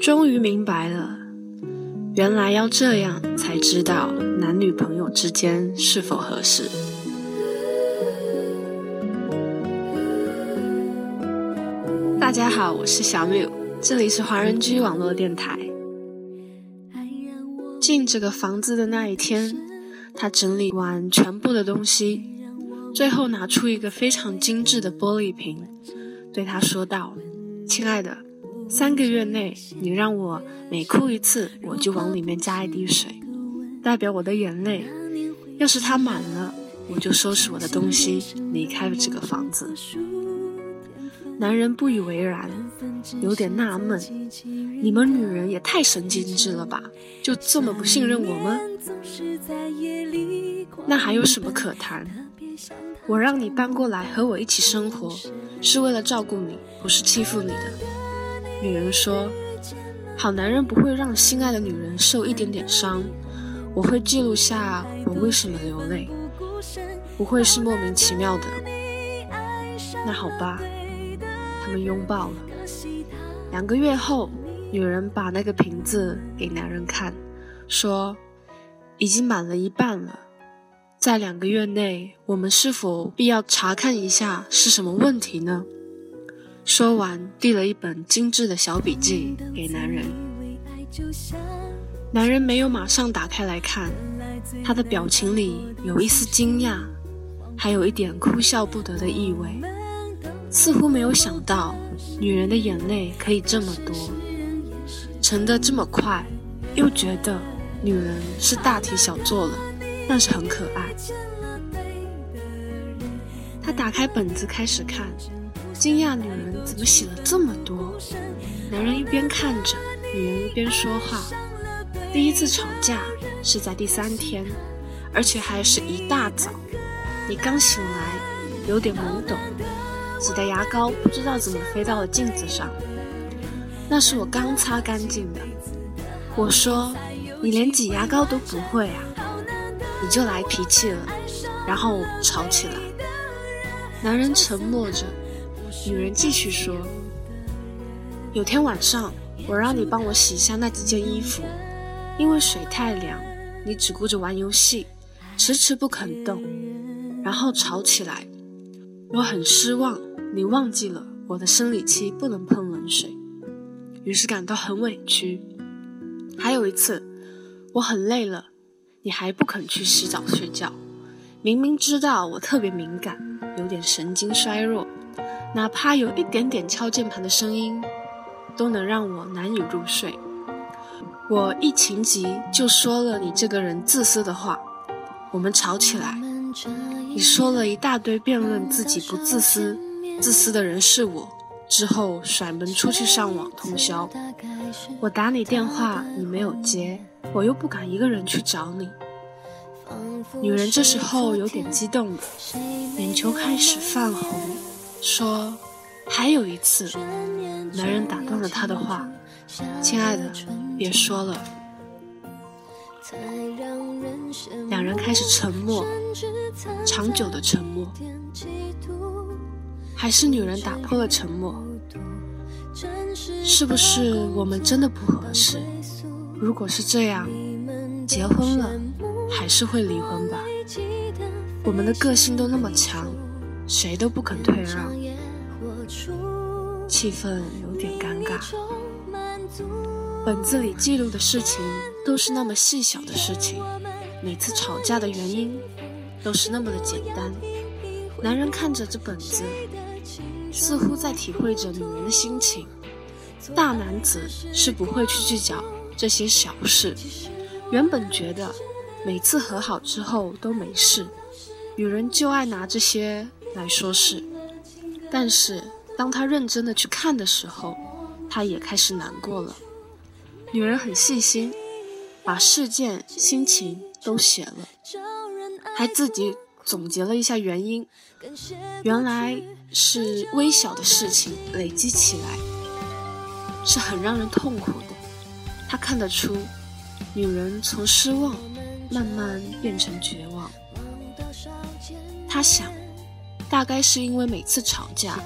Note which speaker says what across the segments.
Speaker 1: 终于明白了，原来要这样才知道男女朋友之间是否合适。大家好，我是小柳，这里是华人居网络电台。进这个房子的那一天，他整理完全部的东西，最后拿出一个非常精致的玻璃瓶，对他说道：“亲爱的。”三个月内，你让我每哭一次，我就往里面加一滴水，代表我的眼泪。要是它满了，我就收拾我的东西，离开了这个房子。男人不以为然，有点纳闷：你们女人也太神经质了吧？就这么不信任我吗？那还有什么可谈？我让你搬过来和我一起生活，是为了照顾你，不是欺负你的。女人说：“好男人不会让心爱的女人受一点点伤。我会记录下我为什么流泪，不会是莫名其妙的。那好吧。”他们拥抱了。两个月后，女人把那个瓶子给男人看，说：“已经满了一半了。在两个月内，我们是否必要查看一下是什么问题呢？”说完，递了一本精致的小笔记给男人。男人没有马上打开来看，他的表情里有一丝惊讶，还有一点哭笑不得的意味，似乎没有想到女人的眼泪可以这么多，沉得这么快，又觉得女人是大题小做了，但是很可爱。他打开本子开始看。惊讶女人怎么写了这么多？男人一边看着，女人一边说话。第一次吵架是在第三天，而且还是一大早。你刚醒来，有点懵懂，挤的牙膏不知道怎么飞到了镜子上。那是我刚擦干净的。我说你连挤牙膏都不会啊，你就来脾气了，然后吵起来。男人沉默着。女人继续说：“有天晚上，我让你帮我洗一下那几件衣服，因为水太凉，你只顾着玩游戏，迟迟不肯动，然后吵起来。我很失望，你忘记了我的生理期不能碰冷水，于是感到很委屈。还有一次，我很累了，你还不肯去洗澡睡觉，明明知道我特别敏感，有点神经衰弱。”哪怕有一点点敲键盘的声音，都能让我难以入睡。我一情急就说了你这个人自私的话，我们吵起来。你说了一大堆辩论自己不自私，自私的人是我。之后甩门出去上网通宵。我打你电话你没有接，我又不敢一个人去找你。女人这时候有点激动了，眼球开始泛红。说，还有一次，男人打断了他的话：“亲爱的，别说了。”两人开始沉默，长久的沉默。还是女人打破了沉默：“是不是我们真的不合适？如果是这样，结婚了还是会离婚吧？我们的个性都那么强。”谁都不肯退让，气氛有点尴尬。本子里记录的事情都是那么细小的事情，每次吵架的原因都是那么的简单。男人看着这本子，似乎在体会着女人的心情。大男子是不会去计较这些小事。原本觉得每次和好之后都没事，女人就爱拿这些。来说是，但是当他认真的去看的时候，他也开始难过了。女人很细心，把事件、心情都写了，还自己总结了一下原因。原来是微小的事情累积起来，是很让人痛苦的。他看得出，女人从失望慢慢变成绝望。他想。大概是因为每次吵架，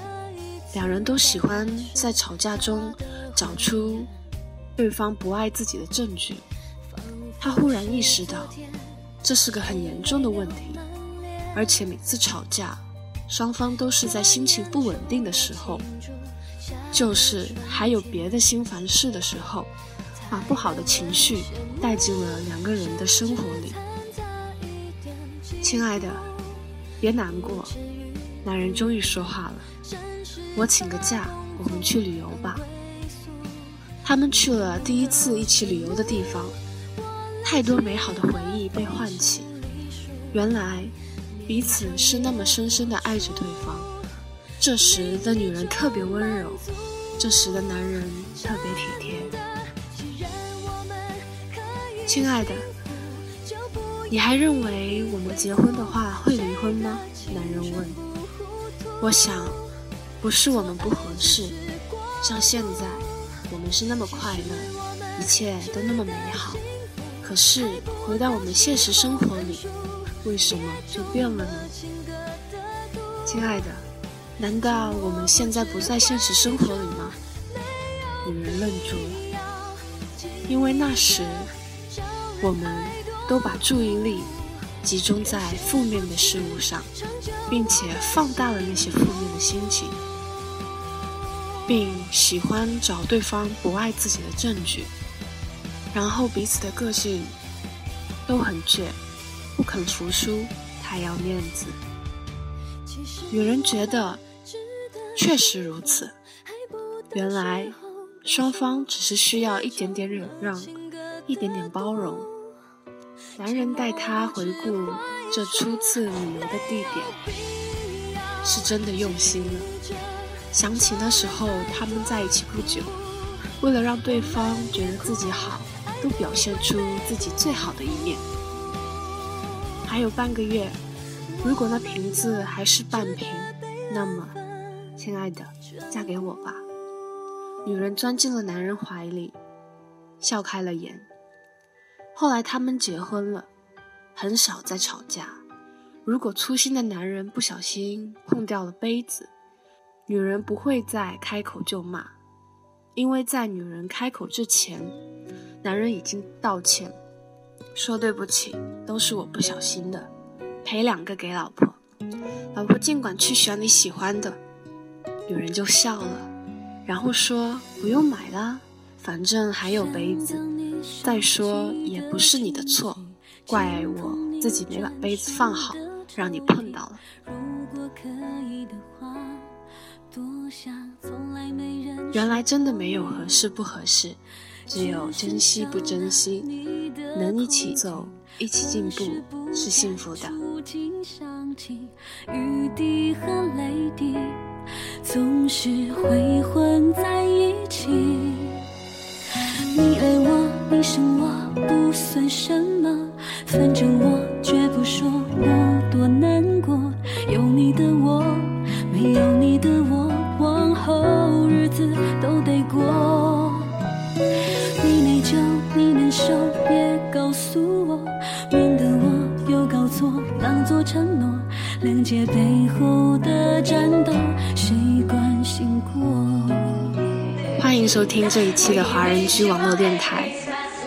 Speaker 1: 两人都喜欢在吵架中找出对方不爱自己的证据。他忽然意识到，这是个很严重的问题，而且每次吵架，双方都是在心情不稳定的时候，就是还有别的心烦事的时候，把不好的情绪带进了两个人的生活里。亲爱的，别难过，男人终于说话了。我请个假，我们去旅游吧。他们去了第一次一起旅游的地方，太多美好的回忆被唤起。原来，彼此是那么深深的爱着对方。这时的女人特别温柔，这时的男人特别体贴。亲爱的，你还认为我们结婚的话会离婚吗？男人问。我想，不是我们不合适，像现在。我们是那么快乐，一切都那么美好。可是回到我们现实生活里，为什么就变了呢？亲爱的，难道我们现在不在现实生活里吗？女人愣住了，因为那时我们都把注意力集中在负面的事物上，并且放大了那些负面的心情。并喜欢找对方不爱自己的证据，然后彼此的个性都很倔，不肯服输，太要面子。女人觉得确实如此，原来双方只是需要一点点忍让，一点点包容。男人带她回顾这初次旅游的地点，是真的用心了。想起那时候他们在一起不久，为了让对方觉得自己好，都表现出自己最好的一面。还有半个月，如果那瓶子还是半瓶，那么，亲爱的，嫁给我吧。女人钻进了男人怀里，笑开了眼。后来他们结婚了，很少再吵架。如果粗心的男人不小心碰掉了杯子，女人不会再开口就骂，因为在女人开口之前，男人已经道歉，说对不起，都是我不小心的，赔两个给老婆，老婆尽管去选你喜欢的。女人就笑了，然后说不用买啦，反正还有杯子，再说也不是你的错，怪我自己没把杯子放好，让你碰到了。原来真的没有合适不合适，只有珍惜不珍惜。能一起走，一起进步，是幸福的。雨滴和泪滴总是会混在一起。你爱我，你生我，不算什么，反正我绝不说我多难过。有你的我，没有你的我。往后日子都得过，你内疚，你难受，别告诉我，免得我又搞错，当作承诺。谅解背后的战斗，谁关心过？欢迎收听这一期的华人居网络电台，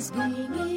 Speaker 1: swinging.